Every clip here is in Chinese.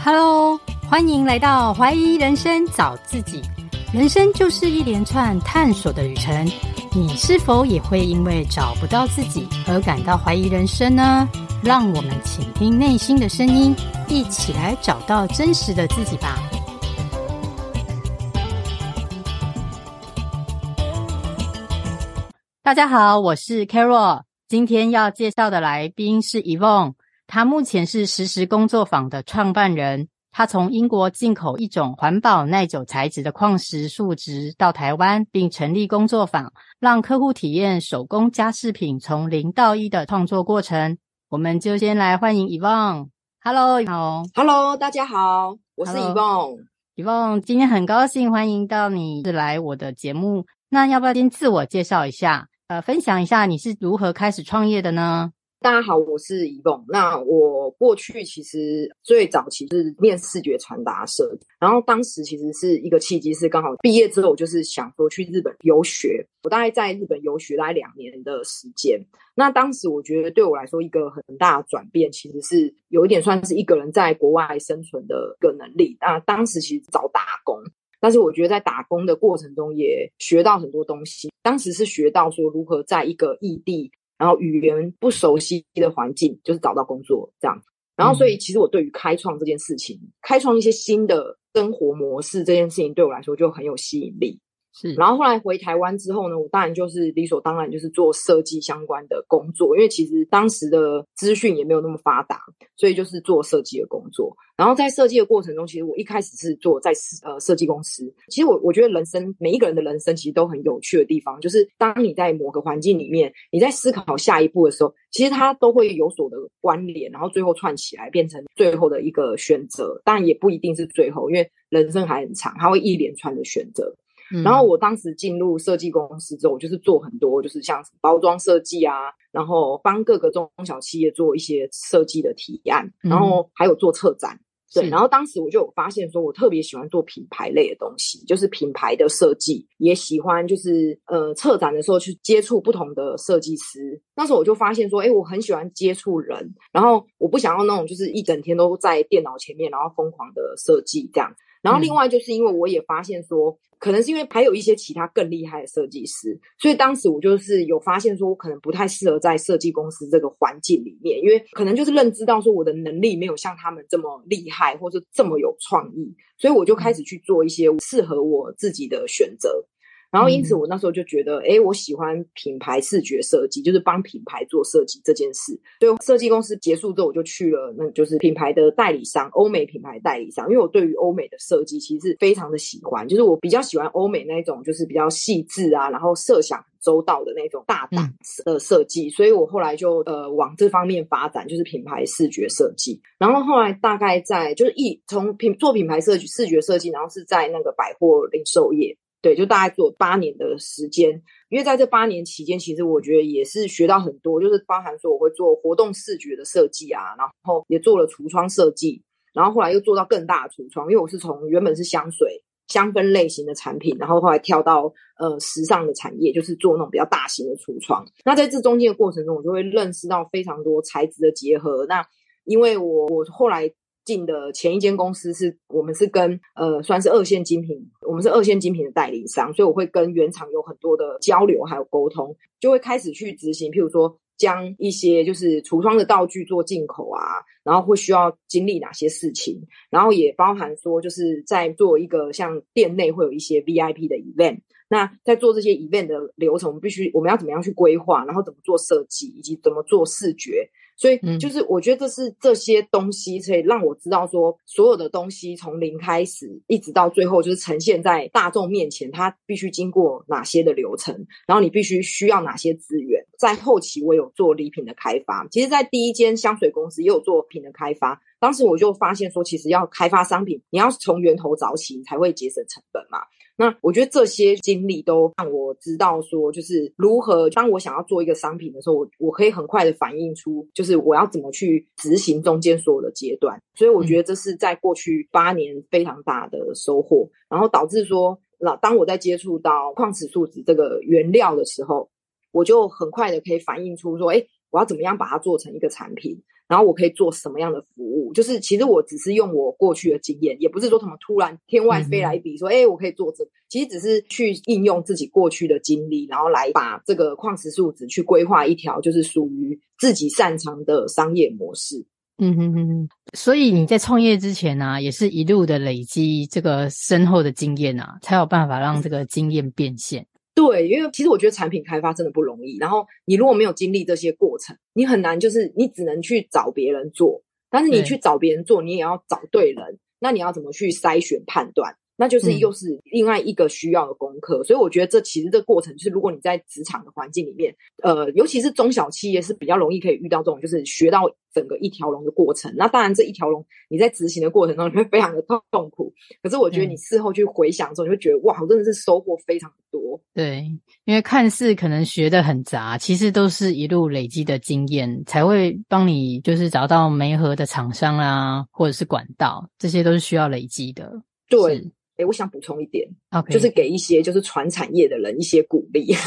Hello，欢迎来到怀疑人生找自己。人生就是一连串探索的旅程，你是否也会因为找不到自己而感到怀疑人生呢？让我们倾听内心的声音，一起来找到真实的自己吧。大家好，我是 Carol，今天要介绍的来宾是 Evon。他目前是实时工作坊的创办人。他从英国进口一种环保耐久材质的矿石树脂到台湾，并成立工作坊，让客户体验手工家饰品从零到一的创作过程。我们就先来欢迎 Yvonne。Hello，好。Hello，大家好，我是 Yvonne。Yvonne，今天很高兴欢迎到你来我的节目。那要不要先自我介绍一下？呃，分享一下你是如何开始创业的呢？大家好，我是 Yvonne。那我过去其实最早其实是念视觉传达设，然后当时其实是一个契机，是刚好毕业之后，我就是想说去日本游学。我大概在日本游学大概两年的时间。那当时我觉得对我来说一个很大的转变，其实是有一点算是一个人在国外生存的一个能力。那当时其实找打工，但是我觉得在打工的过程中也学到很多东西。当时是学到说如何在一个异地。然后语言不熟悉的环境，就是找到工作这样。然后，所以其实我对于开创这件事情，嗯、开创一些新的生活模式这件事情，对我来说就很有吸引力。是，然后后来回台湾之后呢，我当然就是理所当然就是做设计相关的工作，因为其实当时的资讯也没有那么发达，所以就是做设计的工作。然后在设计的过程中，其实我一开始是做在呃设计公司。其实我我觉得人生每一个人的人生其实都很有趣的地方，就是当你在某个环境里面，你在思考下一步的时候，其实它都会有所的关联，然后最后串起来变成最后的一个选择。当然也不一定是最后，因为人生还很长，它会一连串的选择。然后我当时进入设计公司之后，我就是做很多，就是像包装设计啊，然后帮各个中小企业做一些设计的提案，然后还有做策展。对，然后当时我就有发现说，我特别喜欢做品牌类的东西，就是品牌的设计，也喜欢就是呃策展的时候去接触不同的设计师。那时候我就发现说，哎，我很喜欢接触人，然后我不想要那种就是一整天都在电脑前面，然后疯狂的设计这样。然后另外就是因为我也发现说，可能是因为还有一些其他更厉害的设计师，所以当时我就是有发现说，我可能不太适合在设计公司这个环境里面，因为可能就是认知到说我的能力没有像他们这么厉害，或者这么有创意，所以我就开始去做一些适合我自己的选择。然后，因此我那时候就觉得，哎、嗯，我喜欢品牌视觉设计，就是帮品牌做设计这件事。所以设计公司结束之后，我就去了，那就是品牌的代理商，欧美品牌代理商。因为我对于欧美的设计其实是非常的喜欢，就是我比较喜欢欧美那种，就是比较细致啊，然后设想周到的那种大胆的设计。嗯、所以我后来就呃往这方面发展，就是品牌视觉设计。然后后来大概在就是一从品做品牌设计视觉设计，然后是在那个百货零售业。对，就大概做八年的时间，因为在这八年期间，其实我觉得也是学到很多，就是包含说我会做活动视觉的设计啊，然后也做了橱窗设计，然后后来又做到更大的橱窗，因为我是从原本是香水香氛类型的产品，然后后来跳到呃时尚的产业，就是做那种比较大型的橱窗。那在这中间的过程中，我就会认识到非常多材质的结合。那因为我我后来。进的前一间公司是我们是跟呃算是二线精品，我们是二线精品的代理商，所以我会跟原厂有很多的交流还有沟通，就会开始去执行，譬如说将一些就是橱窗的道具做进口啊，然后会需要经历哪些事情，然后也包含说就是在做一个像店内会有一些 VIP 的 event，那在做这些 event 的流程，我们必须我们要怎么样去规划，然后怎么做设计，以及怎么做视觉。所以就是我觉得这是这些东西可以让我知道说，所有的东西从零开始，一直到最后就是呈现在大众面前，它必须经过哪些的流程，然后你必须需要哪些资源。在后期我有做礼品的开发，其实在第一间香水公司也有做品的开发。当时我就发现说，其实要开发商品，你要从源头找起，你才会节省成本嘛。那我觉得这些经历都让我知道说，就是如何当我想要做一个商品的时候，我我可以很快的反映出，就是我要怎么去执行中间所有的阶段。所以我觉得这是在过去八年非常大的收获，然后导致说，那当我在接触到矿石树脂这个原料的时候，我就很快的可以反映出说，哎，我要怎么样把它做成一个产品，然后我可以做什么样的服务？就是其实我只是用我过去的经验，也不是说他们突然天外飞来一笔说，哎、嗯欸，我可以做这个。其实只是去应用自己过去的经历，然后来把这个矿石树脂去规划一条就是属于自己擅长的商业模式。嗯哼哼哼，所以你在创业之前呢、啊，也是一路的累积这个深厚的经验啊，才有办法让这个经验变现。对，因为其实我觉得产品开发真的不容易。然后你如果没有经历这些过程，你很难就是你只能去找别人做，但是你去找别人做，你也要找对人。那你要怎么去筛选判断？那就是又是另外一个需要的功课，嗯、所以我觉得这其实这过程就是，如果你在职场的环境里面，呃，尤其是中小企业是比较容易可以遇到这种，就是学到整个一条龙的过程。那当然这一条龙你在执行的过程中你会非常的痛痛苦，可是我觉得你事后去回想的时候，你会觉得哇，我真的是收获非常多。对，因为看似可能学的很杂，其实都是一路累积的经验，才会帮你就是找到媒合的厂商啊，或者是管道，这些都是需要累积的。对。哎，我想补充一点，Okay. 就是给一些就是传产业的人一些鼓励。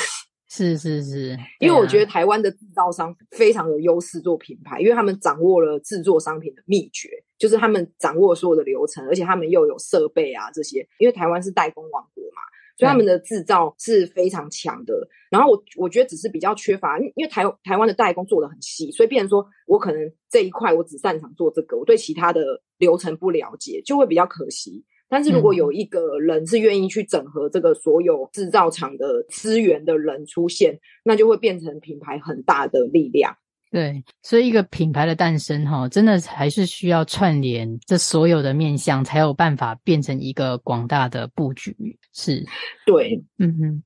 是是是，因为我觉得台湾的制造商非常有优势做品牌，因为他们掌握了制作商品的秘诀，就是他们掌握所有的流程，而且他们又有设备啊这些。因为台湾是代工王国嘛，所以他们的制造是非常强的。然后我我觉得只是比较缺乏，因为台台湾的代工做的很细，所以变成说我可能这一块我只擅长做这个，我对其他的流程不了解，就会比较可惜。但是如果有一个人是愿意去整合这个所有制造厂的资源的人出现，那就会变成品牌很大的力量。对，所以一个品牌的诞生，哈，真的还是需要串联这所有的面向，才有办法变成一个广大的布局。是，对，嗯哼。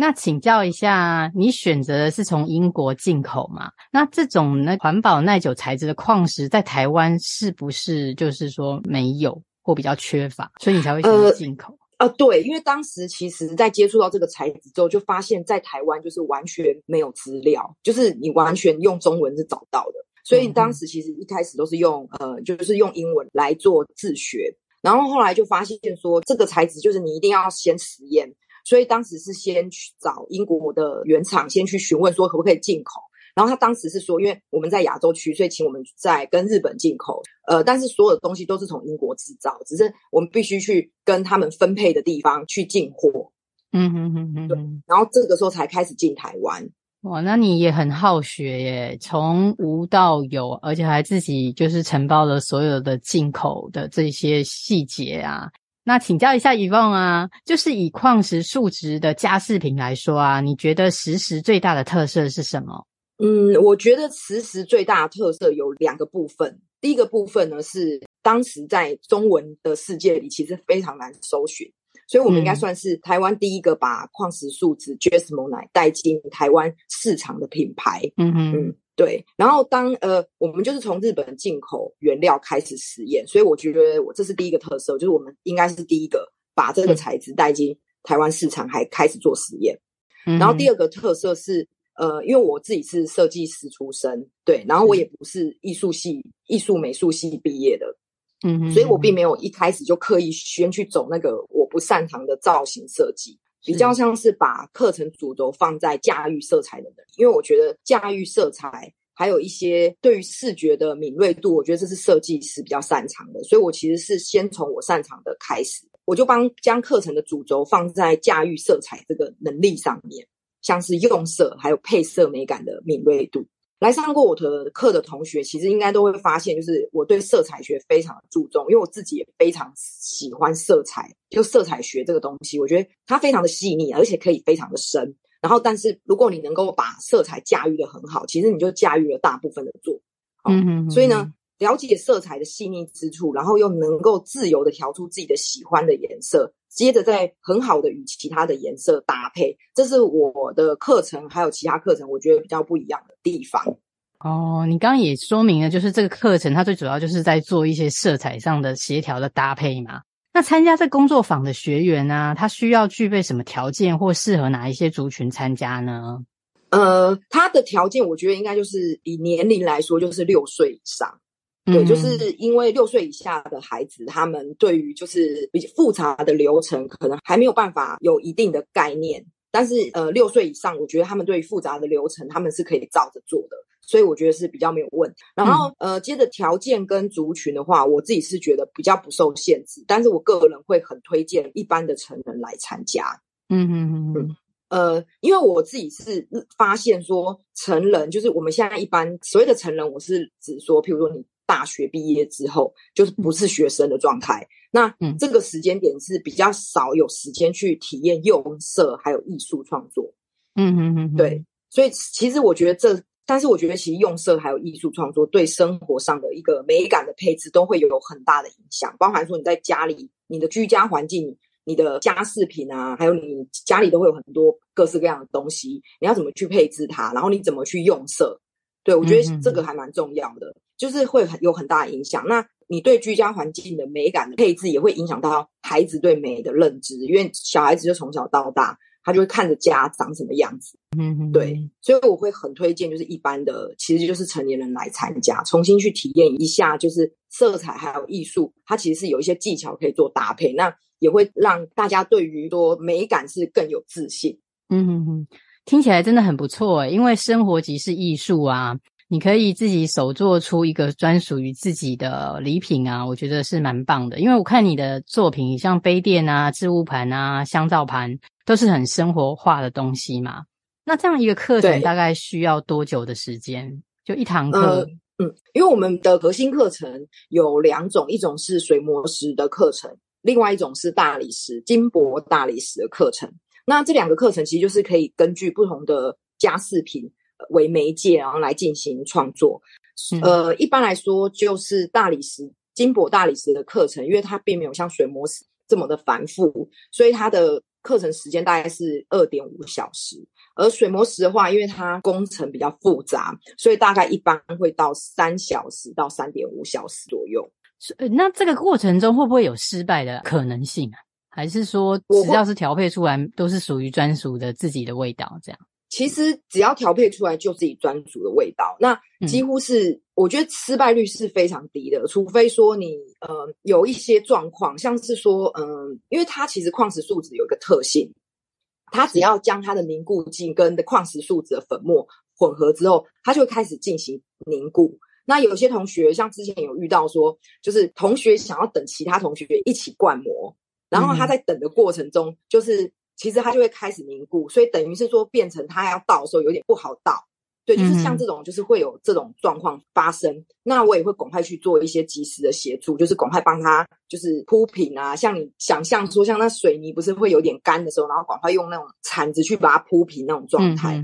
那请教一下，你选择的是从英国进口吗？那这种呢，环保耐久材质的矿石在台湾是不是就是说没有？或比较缺乏，所以你才会选择进口。呃，呃，对，因为当时其实在接触到这个材质之后，就发现，在台湾就是完全没有资料，就是你完全用中文是找到的。所以当时其实一开始都是用呃，就是用英文来做自学，然后后来就发现说，这个材质就是你一定要先实验，所以当时是先去找英国的原厂，先去询问说可不可以进口。然后他当时是说，因为我们在亚洲区，所以请我们在跟日本进口。呃，但是所有的东西都是从英国制造，只是我们必须去跟他们分配的地方去进货。嗯哼哼哼，对。然后这个时候才开始进台湾。哇，那你也很好学耶，从无到有，而且还自己就是承包了所有的进口的这些细节啊。那请教一下 Yvonne 啊，就是以矿石数值的加饰品来说啊，你觉得实石最大的特色是什么？嗯，我觉得磁石最大的特色有两个部分。第一个部分呢，是当时在中文的世界里其实非常难搜寻，所以我们应该算是台湾第一个把矿石树脂 Jesmonite 带进台湾市场的品牌。嗯哼嗯，对。然后当呃，我们就是从日本进口原料开始实验，所以我觉得我这是第一个特色，就是我们应该是第一个把这个材质带进台湾市场，还开始做实验。然后第二个特色是。呃，因为我自己是设计师出身，对，然后我也不是艺术系、艺术美术系毕业的，嗯哼，所以我并没有一开始就刻意先去走那个我不擅长的造型设计，比较像是把课程主轴放在驾驭色彩的能力，因为我觉得驾驭色彩还有一些对于视觉的敏锐度，我觉得这是设计师比较擅长的，所以我其实是先从我擅长的开始，我就帮将课程的主轴放在驾驭色彩这个能力上面。像是用色还有配色美感的敏锐度，来上过我的课的同学，其实应该都会发现，就是我对色彩学非常的注重，因为我自己也非常喜欢色彩，就色彩学这个东西，我觉得它非常的细腻，而且可以非常的深。然后，但是如果你能够把色彩驾驭的很好，其实你就驾驭了大部分的作。嗯哼哼。所以呢，了解色彩的细腻之处，然后又能够自由的调出自己的喜欢的颜色。接着再很好的与其他的颜色搭配，这是我的课程还有其他课程我觉得比较不一样的地方。哦，你刚刚也说明了，就是这个课程它最主要就是在做一些色彩上的协调的搭配嘛。那参加这工作坊的学员呢、啊，他需要具备什么条件或适合哪一些族群参加呢？呃，他的条件我觉得应该就是以年龄来说，就是六岁以上。对，就是因为六岁以下的孩子，他们对于就是比较复杂的流程，可能还没有办法有一定的概念。但是，呃，六岁以上，我觉得他们对于复杂的流程，他们是可以照着做的。所以我觉得是比较没有问题。然后呃，接着条件跟族群的话，我自己是觉得比较不受限制，但是我个人会很推荐一般的成人来参加。嗯嗯嗯嗯。呃，因为我自己是发现说，成人就是我们现在一般所谓的成人，我是指说，譬如说你大学毕业之后，就是不是学生的状态，那这个时间点是比较少有时间去体验用色还有艺术创作。嗯嗯嗯，对，所以其实我觉得这，但是我觉得其实用色还有艺术创作对生活上的一个美感的配置都会有很大的影响，包含说你在家里，你的居家环境。你的家饰品啊，还有你家里都会有很多各式各样的东西，你要怎么去配置它？然后你怎么去用色？对，我觉得这个还蛮重要的，就是会很有很大的影响。那你对居家环境的美感的配置，也会影响到孩子对美的认知，因为小孩子就从小到大，他就会看着家长什么样子。嗯嗯，对，所以我会很推荐，就是一般的，其实就是成年人来参加，重新去体验一下，就是色彩还有艺术，它其实是有一些技巧可以做搭配。那也会让大家对于说美感是更有自信。嗯哼哼，听起来真的很不错诶，因为生活即是艺术啊，你可以自己手做出一个专属于自己的礼品啊，我觉得是蛮棒的。因为我看你的作品，像杯垫啊、置物盘啊、香皂盘，都是很生活化的东西嘛。那这样一个课程大概需要多久的时间？就一堂课？呃，嗯，因为我们的核心课程有两种，一种是水磨石的课程。另外一种是大理石、金箔大理石的课程。那这两个课程其实就是可以根据不同的家饰品为媒介，然后来进行创作。嗯、呃，一般来说就是大理石、金箔大理石的课程，因为它并没有像水磨石这么的繁复，所以它的课程时间大概是二点五小时。而水磨石的话，因为它工程比较复杂，所以大概一般会到三小时到三点五小时左右。那这个过程中会不会有失败的可能性啊？还是说只要是调配出来都是属于专属的自己的味道？这样？其实只要调配出来就自己专属的味道，那几乎是、嗯、我觉得失败率是非常低的，除非说你呃有一些状况，像是说嗯、呃，因为它其实矿石树脂有一个特性，它只要将它的凝固剂跟的矿石树脂的粉末混合之后，它就会开始进行凝固。那有些同学像之前有遇到说，就是同学想要等其他同学一起灌模，然后他在等的过程中，就是其实它就会开始凝固，所以等于是说变成它要倒的时候有点不好倒。对，就是像这种就是会有这种状况发生。那我也会赶快去做一些及时的协助，就是赶快帮他就是铺平啊，像你想象说像那水泥不是会有点干的时候，然后赶快用那种铲子去把它铺平那种状态。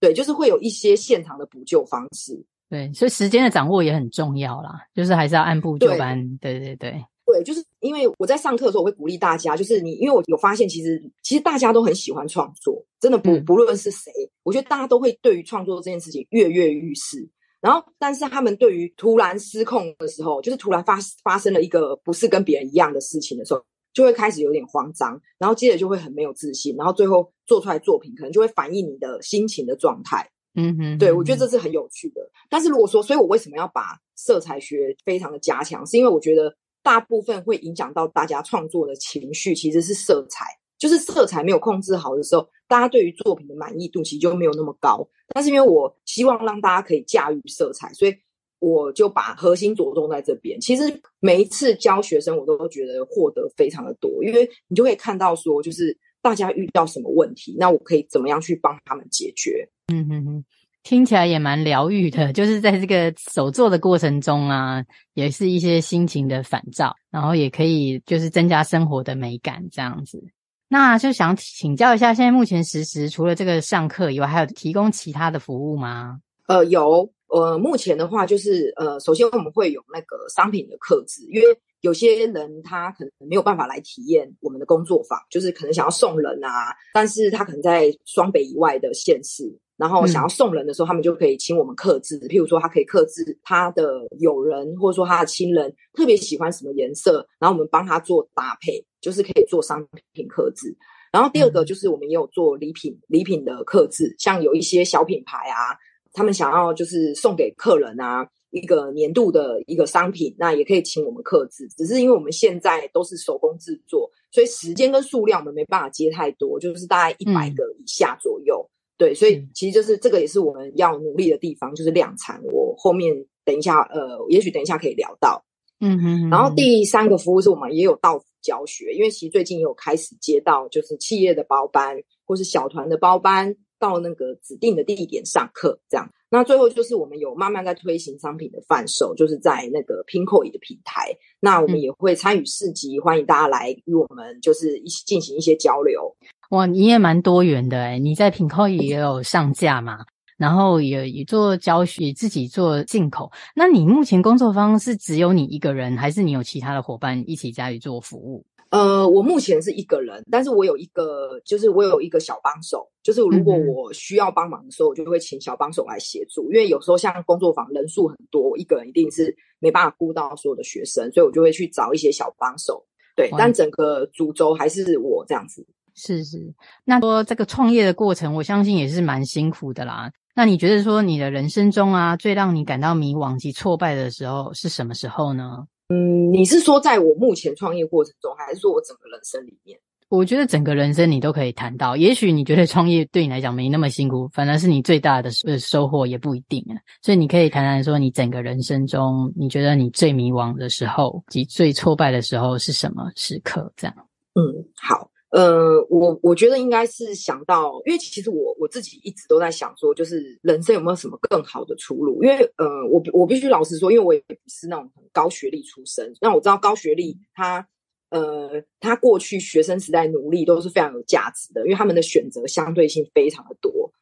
对，就是会有一些现场的补救方式。对，所以时间的掌握也很重要啦，就是还是要按部就班。对，对对对，就是因为我在上课的时候，我会鼓励大家，就是你，因为我有发现，其实其实大家都很喜欢创作，真的不不论是谁，嗯，我觉得大家都会对于创作这件事情跃跃欲试。然后，但是他们对于突然失控的时候，就是突然发发生了一个不是跟别人一样的事情的时候，就会开始有点慌张，然后接着就会很没有自信，然后最后做出来作品可能就会反映你的心情的状态。嗯哼，对，我觉得这是很有趣的。但是如果说，所以我为什么要把色彩学非常的加强，是因为我觉得大部分会影响到大家创作的情绪，其实是色彩，就是色彩没有控制好的时候，大家对于作品的满意度其实就没有那么高。但是因为我希望让大家可以驾驭色彩，所以我就把核心着重在这边。其实每一次教学生，我都觉得获得非常的多，因为你就会看到说，就是大家遇到什么问题，那我可以怎么样去帮他们解决。嗯哼哼，听起来也蛮疗愈的，就是在这个手作的过程中啊，也是一些心情的反照，然后也可以就是增加生活的美感这样子。那就想请教一下，现在目前实时除了这个上课以外，还有提供其他的服务吗？呃，有，呃，目前的话就是呃，首先我们会有那个商品的客制，因为有些人他可能没有办法来体验我们的工作坊，就是可能想要送人啊，但是他可能在双北以外的县市。然后想要送人的时候，嗯、他们就可以请我们刻字。譬如说，他可以刻字他的友人，或者说他的亲人特别喜欢什么颜色，然后我们帮他做搭配，就是可以做商品刻字。然后第二个就是我们也有做礼品，嗯、礼品的刻字，像有一些小品牌啊，他们想要就是送给客人啊一个年度的一个商品，那也可以请我们刻字。只是因为我们现在都是手工制作，所以时间跟数量我们没办法接太多，就是大概一百个以下左右。嗯对，所以其实就是这个也是我们要努力的地方，就是量产。我后面等一下，呃，也许等一下可以聊到。嗯哼，然后第三个服务是我们也有到教学，因为其实最近也有开始接到就是企业的包班或是小团的包班，到那个指定的地点上课这样。那最后就是我们有慢慢在推行商品的贩售，就是在那个 Pinkoi 的平台。那我们也会参与市集，欢迎大家来与我们就是一起进行一些交流。哇，你也蛮多元的诶，你在 Pinkoi 也有上架嘛？然后也也做教学，自己做进口。那你目前工作方是只有你一个人，还是你有其他的伙伴一起加以做服务？呃，我目前是一个人，但是我有一个，就是我有一个小帮手，就是如果我需要帮忙的时候，我就会请小帮手来协助。因为有时候像工作坊人数很多，我一个人一定是没办法顾到所有的学生，所以我就会去找一些小帮手。对，但整个主轴还是我这样子。是是，那说这个创业的过程，我相信也是蛮辛苦的啦。那你觉得说你的人生中啊，最让你感到迷惘及挫败的时候是什么时候呢？嗯，你是说在我目前创业过程中，还是说我整个人生里面？我觉得整个人生你都可以谈到。也许你觉得创业对你来讲没那么辛苦，反而是你最大的呃收获也不一定啊。所以你可以谈谈说你整个人生中，你觉得你最迷惘的时候及最挫败的时候是什么时刻？这样。嗯，好。呃，我我觉得应该是想到，因为其实我我自己一直都在想说，就是人生有没有什么更好的出路？因为呃，我我必须老实说，因为我也不是那种很高学历出身。那我知道高学历他呃，他过去学生时代努力都是非常有价值的，因为他们的选择相对性非常的多，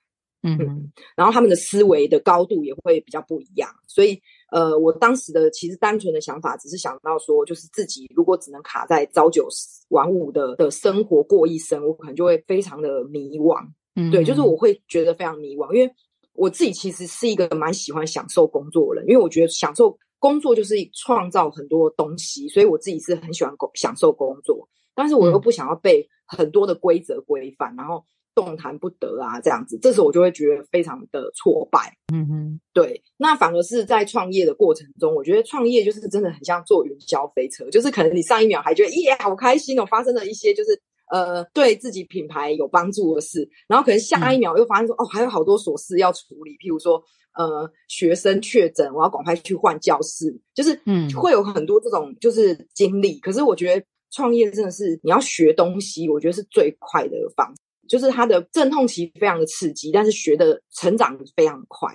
嗯嗯，然后他们的思维的高度也会比较不一样，所以。呃，我当时的其实单纯的想法，只是想到说，就是自己如果只能卡在朝九晚五的的生活过一生，我可能就会非常的迷惘。嗯，对，就是我会觉得非常迷惘，因为我自己其实是一个蛮喜欢享受工作的人，因为我觉得享受工作就是创造很多东西，所以我自己是很喜欢工享受工作，但是我又不想要被很多的规则规范，然后。动弹不得啊，这样子，这时候我就会觉得非常的挫败。嗯哼，对。那反而是在创业的过程中，我觉得创业就是真的很像坐云霄飞车，就是可能你上一秒还觉得耶好开心哦，发生了一些就是呃对自己品牌有帮助的事，然后可能下一秒又发现说、嗯、哦还有好多琐事要处理，譬如说呃学生确诊，我要赶快去换教室，就是嗯会有很多这种就是经历。可是我觉得创业真的是你要学东西，我觉得是最快的方式。就是它的阵痛期非常的刺激，但是学的成长非常快。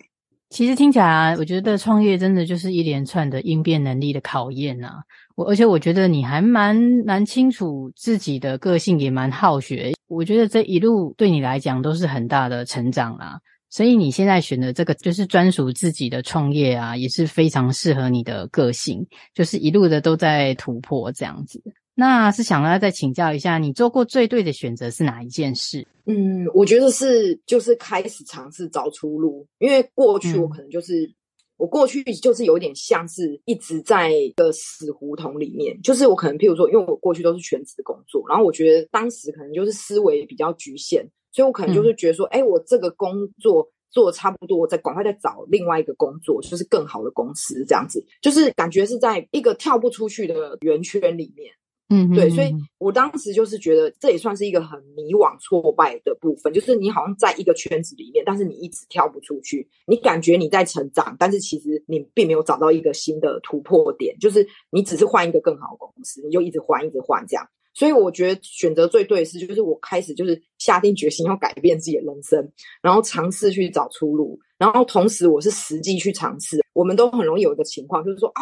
其实听起来，我觉得创业真的就是一连串的应变能力的考验啊。我而且我觉得你还蛮蛮清楚自己的个性，也蛮好学。我觉得这一路对你来讲都是很大的成长啦。所以你现在选的这个就是专属自己的创业啊，也是非常适合你的个性，就是一路的都在突破这样子。那是想要再请教一下，你做过最对的选择是哪一件事？嗯，我觉得是就是开始尝试找出路，因为过去我可能就是、嗯、我过去就是有点像是一直在一个死胡同里面，就是我可能譬如说，因为我过去都是全职工作，然后我觉得当时可能就是思维比较局限，所以我可能就是觉得说，哎、嗯，我这个工作做得差不多，我再赶快再找另外一个工作，就是更好的公司这样子，就是感觉是在一个跳不出去的圆圈里面。嗯，对，所以我当时就是觉得这也算是一个很迷惘、挫败的部分，就是你好像在一个圈子里面，但是你一直跳不出去，你感觉你在成长，但是其实你并没有找到一个新的突破点，就是你只是换一个更好的公司，你就一直换、一直换这样。所以我觉得选择最对的是，就是我开始就是下定决心要改变自己的人生，然后尝试去找出路，然后同时我是实际去尝试。我们都很容易有一个情况，就是说啊，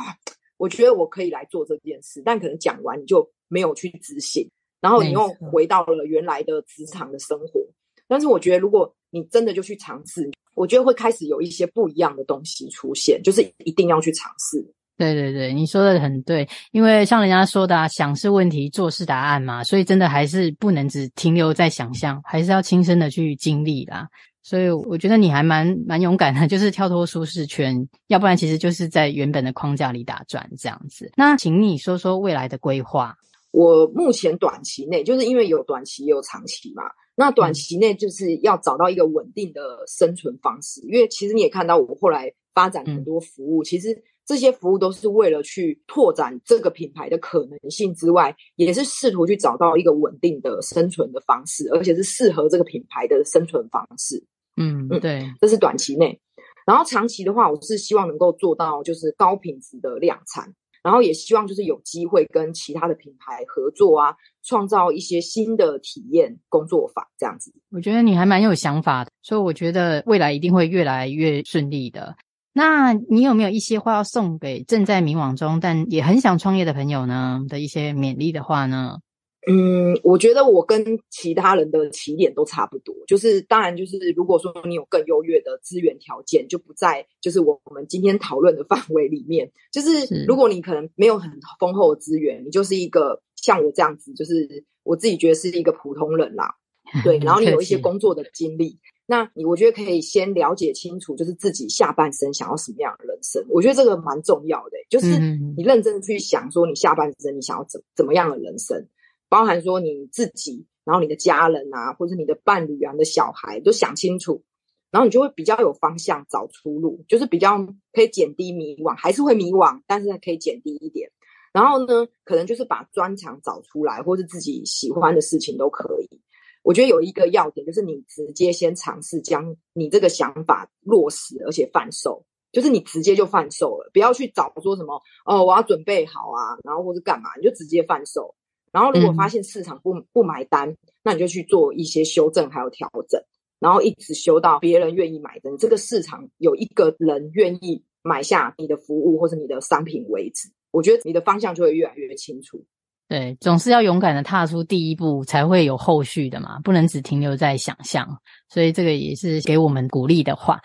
我觉得我可以来做这件事，但可能讲完你就。没有去执行，然后你又回到了原来的职场的生活。但是我觉得，如果你真的就去尝试，我觉得会开始有一些不一样的东西出现，就是一定要去尝试。对对对，你说的很对，因为像人家说的啊，想是问题，做是答案嘛，所以真的还是不能只停留在想象，还是要亲身的去经历啦。所以我觉得你还蛮蛮勇敢的，就是跳脱舒适圈，要不然其实就是在原本的框架里打转这样子。那请你说说未来的规划。我目前短期内，就是因为有短期也有长期嘛。那短期内就是要找到一个稳定的生存方式，因为其实你也看到我后来发展很多服务，其实这些服务都是为了去拓展这个品牌的可能性之外，也是试图去找到一个稳定的生存的方式，而且是适合这个品牌的生存方式。嗯嗯，对，这是短期内。然后长期的话，我是希望能够做到就是高品质的量产，然后也希望就是有机会跟其他的品牌合作啊，创造一些新的体验工作法这样子。我觉得你还蛮有想法的，所以我觉得未来一定会越来越顺利的。那你有没有一些话要送给正在迷惘中但也很想创业的朋友呢？的一些勉励的话呢？嗯，我觉得我跟其他人的起点都差不多，就是当然就是如果说你有更优越的资源条件，就不在就是我们今天讨论的范围里面。就是如果你可能没有很丰厚的资源，你就是一个像我这样子，就是我自己觉得是一个普通人啦。对，然后你有一些工作的经历，那你我觉得可以先了解清楚，就是自己下半生想要什么样的人生。我觉得这个蛮重要的，就是你认真去想说你下半生你想要怎怎么样的人生。包含说你自己，然后你的家人啊，或者你的伴侣啊，你的小孩，都想清楚，然后你就会比较有方向，找出路，就是比较可以减低迷惘，还是会迷惘，但是可以减低一点。然后呢，可能就是把专长找出来，或是自己喜欢的事情都可以。我觉得有一个要点，就是你直接先尝试将你这个想法落实，而且贩售，就是你直接就贩售了，不要去找说什么哦，我要准备好啊，然后或是干嘛，你就直接贩售。然后，如果发现市场不不买单，嗯，那你就去做一些修正还有调整，然后一直修到别人愿意买单，这个市场有一个人愿意买下你的服务或者你的商品为止。我觉得你的方向就会越来越清楚。对，总是要勇敢的踏出第一步，才会有后续的嘛，不能只停留在想象。所以这个也是给我们鼓励的话。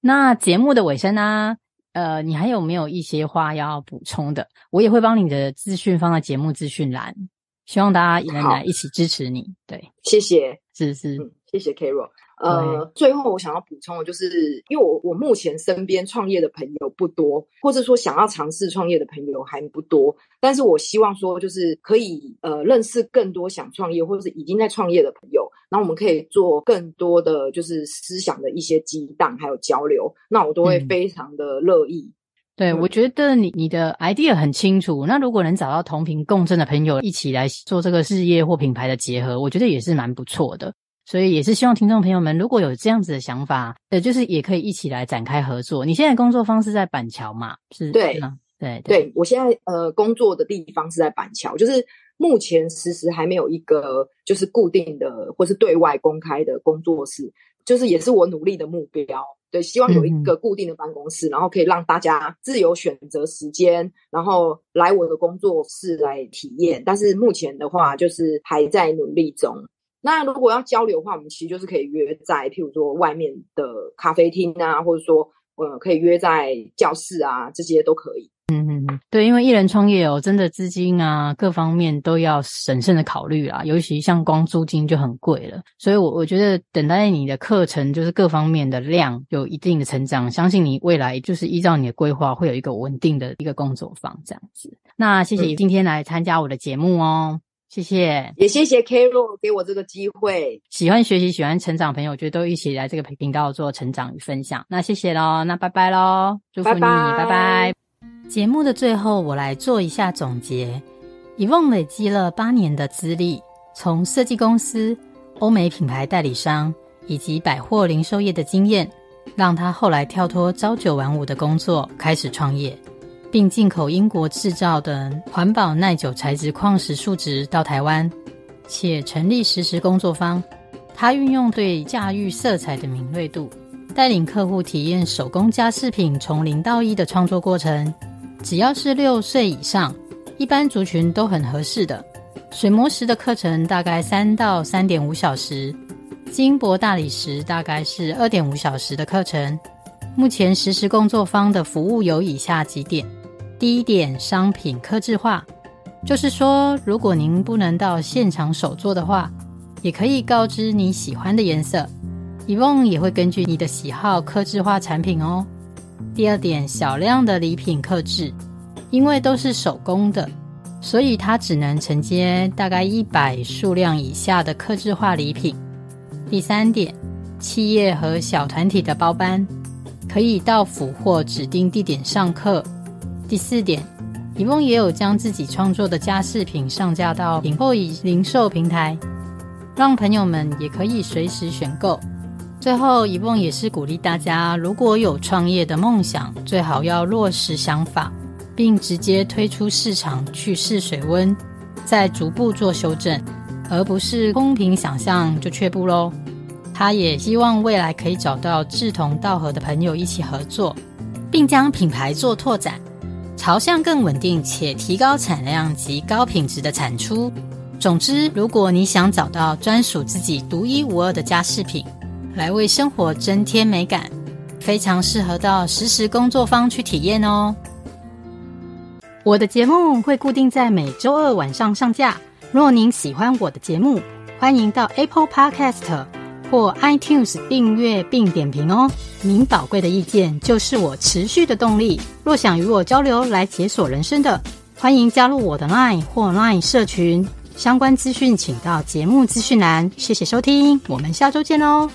那节目的尾声呢？呃，你还有没有一些话要补充的？我也会帮你的资讯放在节目资讯栏。希望大家也能来一起支持你，对，谢谢，是是，嗯，谢谢 Carol。呃，最后我想要补充的就是，因为我我目前身边创业的朋友不多，或者说想要尝试创业的朋友还不多，但是我希望说，就是可以呃认识更多想创业或者是已经在创业的朋友，然后我们可以做更多的就是思想的一些激荡还有交流，那我都会非常的乐意。嗯对，我觉得你你的 idea 很清楚。那如果能找到同频共振的朋友一起来做这个事业或品牌的结合，我觉得也是蛮不错的。所以也是希望听众朋友们如果有这样子的想法，呃，就是也可以一起来展开合作。你现在工作方式在板桥嘛？是，对，对，对，对，我现在呃工作的地方是在板桥，就是目前迟迟还没有一个就是固定的或是对外公开的工作室，就是也是我努力的目标。对，希望有一个固定的办公室，嗯，然后可以让大家自由选择时间，然后来我的工作室来体验。但是目前的话，就是还在努力中。那如果要交流的话，我们其实就是可以约在，譬如说外面的咖啡厅啊，或者说，呃，可以约在教室啊，这些都可以。对，因为一人创业哦，真的资金啊，各方面都要审慎的考虑啦。尤其像光租金就很贵了，所以我我觉得等待你的课程就是各方面的量有一定的成长，相信你未来就是依照你的规划会有一个稳定的一个工作坊这样子。那谢谢你今天来参加我的节目哦，谢谢，也谢谢 Carol 给我这个机会。喜欢学习、喜欢成长朋友，我觉得都一起来这个频道做成长与分享。那谢谢喽，那拜拜喽，祝福你，拜拜。拜拜。节目的最后，我来做一下总结。Yvonne 累积了八年的资历，从设计公司、欧美品牌代理商以及百货零售业的经验，让她后来跳脱朝九晚五的工作，开始创业，并进口英国制造的环保耐久材质矿石树脂到台湾，且成立实时工作坊。她运用对驾驭色彩的敏锐度，带领客户体验手工家饰品从零到一的创作过程。只要是六岁以上，一般族群都很合适的。水磨石的课程大概三到三点五小时，金箔大理石大概是二点五小时的课程。目前实时工作坊的服务有以下几点：第一点，商品刻制化，就是说，如果您不能到现场手做的话，也可以告知你喜欢的颜色，Yvonne 也会根据你的喜好刻制化产品哦。第二点，小量的礼品克制，因为都是手工的，所以它只能承接大概一百数量以下的克制化礼品。第三点，企业和小团体的包班，可以到府或指定地点上课。第四点，Yvonne 也有将自己创作的家饰品上架到 Pinkoi 零售平台，让朋友们也可以随时选购。最后，一梦也是鼓励大家，如果有创业的梦想，最好要落实想法，并直接推出市场去试水温，再逐步做修正，而不是空凭想象就却步喽。他也希望未来可以找到志同道合的朋友一起合作，并将品牌做拓展，朝向更稳定且提高产量及高品质的产出。总之，如果你想找到专属自己独一无二的家饰品，来为生活增添美感，非常适合到实时工作坊去体验哦。我的节目会固定在每周二晚上上架。若您喜欢我的节目，欢迎到 Apple Podcast。或 iTunes 订阅并点评哦，您宝贵的意见就是我持续的动力。若想与我交流来解锁人生的，欢迎加入我的 Line 或 Line 社群，相关资讯请到节目资讯栏。谢谢收听，我们下周见哦。